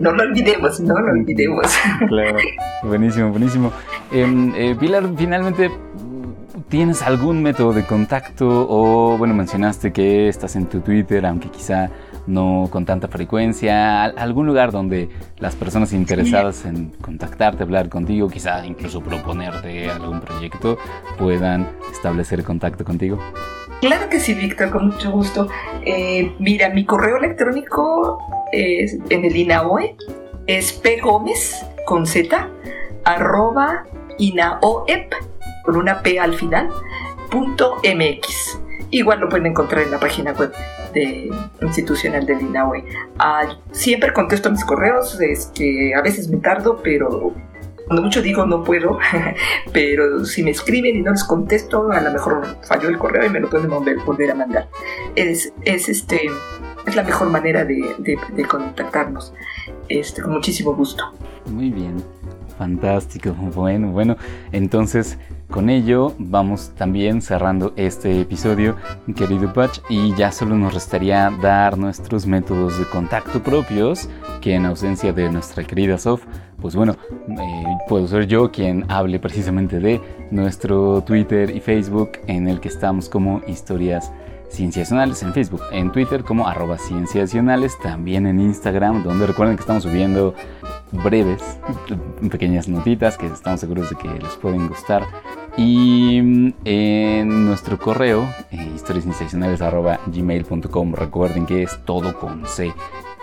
no, lo olvidemos, no lo olvidemos. Claro, buenísimo, buenísimo. Em, eh, Pilar, finalmente, ¿Tienes algún método de contacto o, bueno, mencionaste que estás en tu Twitter, aunque quizá no con tanta frecuencia, algún lugar donde las personas interesadas en contactarte, hablar contigo, quizá incluso proponerte algún proyecto, puedan establecer contacto contigo? Claro que sí, Víctor, con mucho gusto. Eh, mira, mi correo electrónico es en el INAOE es pgómez con z arroba inaoep con una P al final, punto MX. Igual lo pueden encontrar en la página web de, institucional del INAUE. Ah, siempre contesto mis correos, es que a veces me tardo, pero cuando mucho digo no puedo, pero si me escriben y no les contesto, a lo mejor falló el correo y me lo pueden volver, a mandar. Es, es, este, es la mejor manera de, de contactarnos, este, con muchísimo gusto. Muy bien. Fantástico, bueno, bueno, entonces con ello vamos también cerrando este episodio, querido Patch, y ya solo nos restaría dar nuestros métodos de contacto propios, que en ausencia de nuestra querida Sof, pues bueno, eh, puedo ser yo quien hable precisamente de nuestro Twitter y Facebook en el que estamos como historias Cienciacionales en Facebook, en Twitter como arroba cienciacionales, también en Instagram, donde recuerden que estamos subiendo breves, pequeñas notitas que estamos seguros de que les pueden gustar. Y mm, en nuestro correo, eh, recuerden que es todo con C.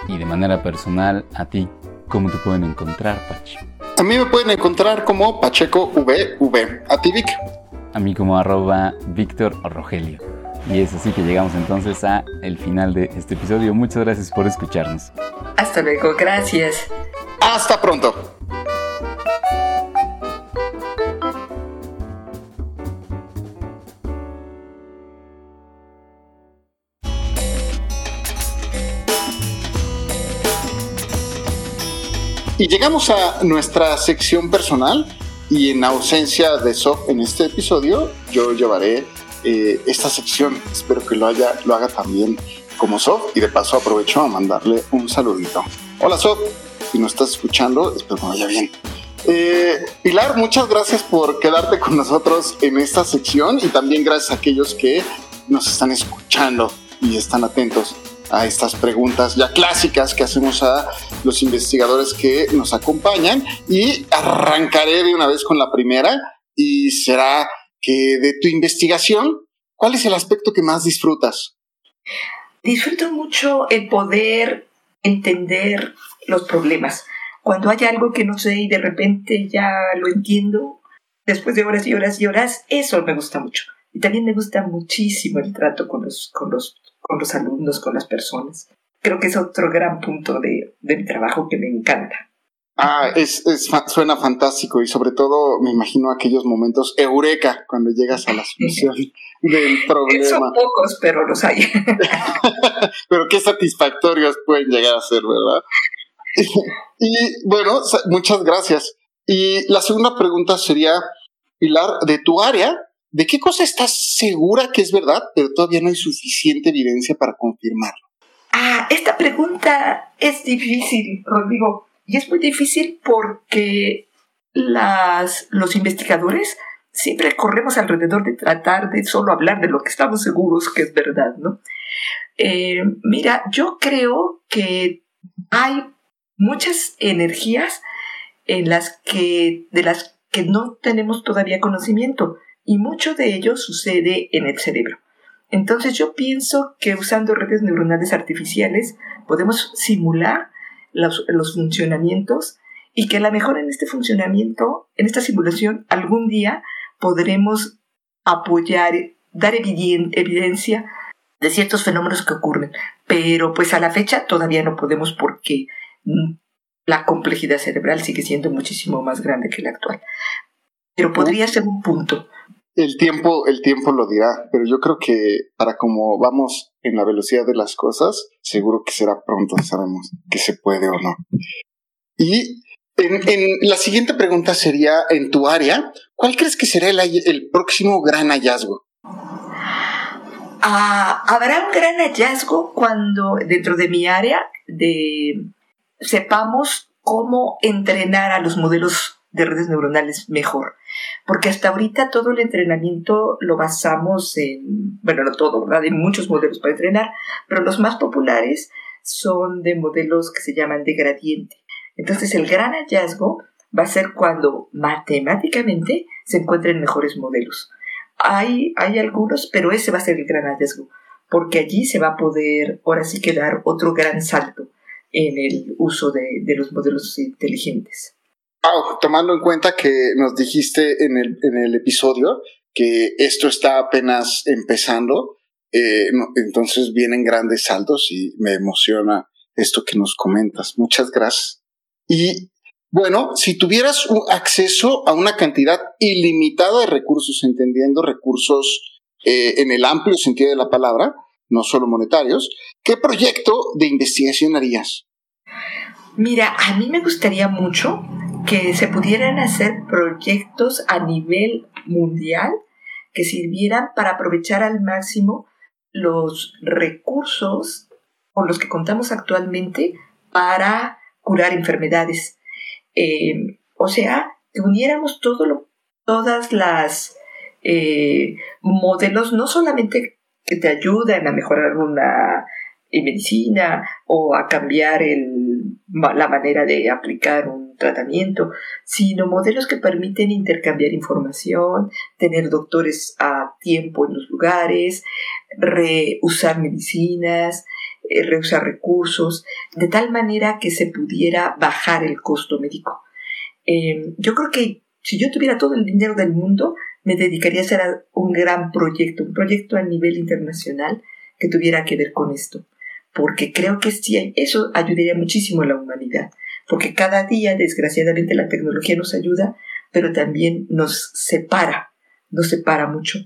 Y de manera personal, a ti, ¿cómo te pueden encontrar, Pach? A mí me pueden encontrar como Pacheco VV. A ti, Vic. A mí como arroba Víctor Rogelio. Y es así que llegamos entonces a el final de este episodio. Muchas gracias por escucharnos. Hasta luego, gracias. Hasta pronto. Y llegamos a nuestra sección personal y en ausencia de Sof en este episodio, yo llevaré eh, esta sección. Espero que lo, haya, lo haga también como Sof y de paso aprovecho a mandarle un saludito. Hola Sof, si nos estás escuchando, espero que vaya bien. Eh, Pilar, muchas gracias por quedarte con nosotros en esta sección y también gracias a aquellos que nos están escuchando y están atentos a estas preguntas ya clásicas que hacemos a los investigadores que nos acompañan y arrancaré de una vez con la primera y será que de tu investigación, ¿cuál es el aspecto que más disfrutas? Disfruto mucho el poder entender los problemas. Cuando hay algo que no sé y de repente ya lo entiendo, después de horas y horas y horas, eso me gusta mucho. Y también me gusta muchísimo el trato con los, con los, con los alumnos, con las personas. Creo que es otro gran punto de, de mi trabajo que me encanta. Ah, es, es, suena fantástico y sobre todo me imagino aquellos momentos eureka cuando llegas a la solución del problema. Son pocos, pero los hay. pero qué satisfactorios pueden llegar a ser, ¿verdad? y bueno, muchas gracias. Y la segunda pregunta sería, Pilar, de tu área, ¿de qué cosa estás segura que es verdad, pero todavía no hay suficiente evidencia para confirmarlo? Ah, esta pregunta es difícil, Rodrigo y es muy difícil porque las, los investigadores siempre corremos alrededor de tratar de solo hablar de lo que estamos seguros que es verdad, ¿no? Eh, mira, yo creo que hay muchas energías en las que, de las que no tenemos todavía conocimiento y mucho de ello sucede en el cerebro. Entonces yo pienso que usando redes neuronales artificiales podemos simular los, funcionamientos y que a lo mejor en este funcionamiento, en esta simulación, algún día podremos apoyar, dar evidencia de ciertos fenómenos que ocurren. Pero pues a la fecha todavía no podemos porque mm, la complejidad cerebral sigue siendo muchísimo más grande que la actual. Pero podría ser un punto. El tiempo, el tiempo lo dirá, pero yo creo que para como vamos en la velocidad de las cosas, seguro que será pronto, sabemos que se puede o no. Y en, la siguiente pregunta sería, en tu área, ¿cuál crees que será el, próximo gran hallazgo? Ah, habrá un gran hallazgo cuando dentro de mi área de sepamos cómo entrenar a los modelos de redes neuronales mejor porque hasta ahorita todo el entrenamiento lo basamos en, bueno, no todo, ¿verdad? Hay muchos modelos para entrenar, pero los más populares son de modelos que se llaman de gradiente. Entonces el gran hallazgo va a ser cuando matemáticamente se encuentren mejores modelos. Hay, hay algunos, pero ese va a ser el gran hallazgo, porque allí se va a poder ahora sí que dar otro gran salto en el uso de, de los modelos inteligentes tomando en cuenta que nos dijiste en el, en el episodio que esto está apenas empezando, eh, entonces vienen grandes saltos y me emociona esto que nos comentas. Muchas gracias. Y bueno, si tuvieras un acceso a una cantidad ilimitada de recursos, entendiendo recursos eh, en el amplio sentido de la palabra, no solo monetarios, ¿qué proyecto de investigación harías? Mira, a mí me gustaría mucho que se pudieran hacer proyectos a nivel mundial que sirvieran para aprovechar al máximo los recursos con los que contamos actualmente para curar enfermedades. Eh, o sea, que uniéramos todo lo, todas las eh, modelos, no solamente que te ayudan a mejorar una medicina o a cambiar el, la manera de aplicar un tratamiento, sino modelos que permiten intercambiar información, tener doctores a tiempo en los lugares, reusar medicinas, eh, reusar recursos, de tal manera que se pudiera bajar el costo médico. Em, yo creo que si yo tuviera todo el dinero del mundo, me dedicaría a hacer un gran proyecto, un proyecto a nivel internacional que tuviera que ver con esto porque creo que sí, eso ayudaría muchísimo a la humanidad, porque cada día, desgraciadamente, la tecnología nos ayuda, pero también nos separa, nos separa mucho.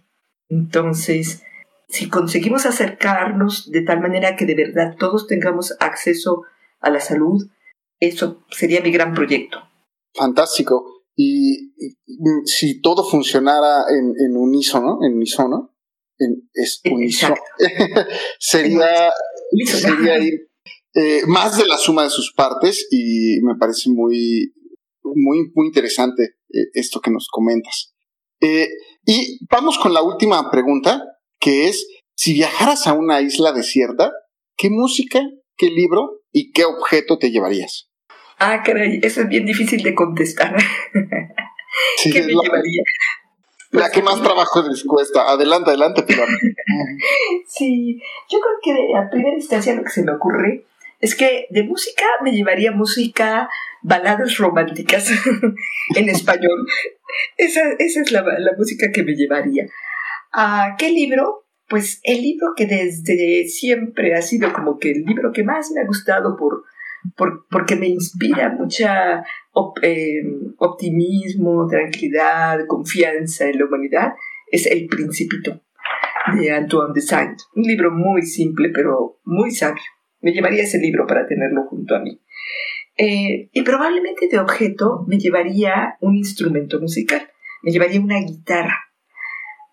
Entonces, si conseguimos acercarnos de tal manera que de verdad todos tengamos acceso a la salud, eso sería mi gran proyecto. Fantástico. Y, si todo funcionara en, en unísono, en unísono, en, es unísono, sería ir eh, más de la suma de sus partes y me parece muy, muy, muy interesante eh, esto que nos comentas. Eh, y vamos con la última pregunta, que es, si viajaras a una isla desierta, ¿qué música, qué libro y qué objeto te llevarías? Ah, caray, eso es bien difícil de contestar. ¿Qué me llevaría? La que más trabajo les cuesta. Adelante, adelante, Pilar. sí, yo creo que a primera instancia lo que se me ocurre es que de música me llevaría música, baladas románticas en español. Esa, es la, la, música que me llevaría. ¿A qué libro? Pues el libro que desde siempre ha sido como que el libro que más me ha gustado por, por porque me inspira mucha eh, optimismo, tranquilidad, confianza en la humanidad, es El Principito de Antoine de Saint. Un libro muy simple pero muy sabio. Me llevaría ese libro para tenerlo junto a mí. Eh, y probablemente de objeto me llevaría un instrumento musical. Me llevaría una guitarra.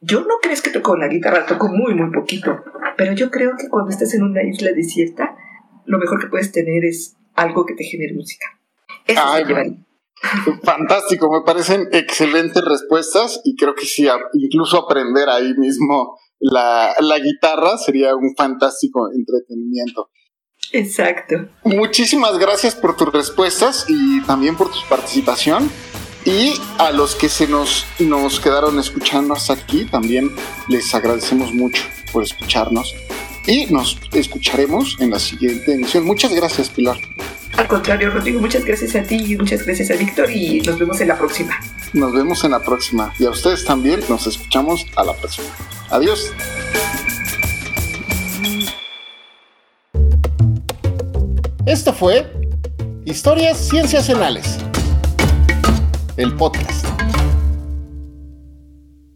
Yo no crees que toco la guitarra, toco muy, muy poquito. Pero yo creo que cuando estás en una isla desierta, lo mejor que puedes tener es algo que te genere música. Eso llevaría. Fantástico, me parecen excelentes respuestas y creo que sí, incluso aprender ahí mismo la, la guitarra sería un fantástico entretenimiento. Exacto. Muchísimas gracias por tus respuestas y también por tu participación. Y a los que se nos, nos quedaron escuchando hasta aquí, también les agradecemos mucho por escucharnos. Y nos escucharemos en la siguiente emisión. Muchas gracias, Pilar. Al contrario, Rodrigo, muchas gracias a ti y muchas gracias a Víctor y nos vemos en la próxima. Nos vemos en la próxima. Y a ustedes también nos escuchamos a la próxima. Adiós. Esto fue Historias Cienciacionales, el podcast.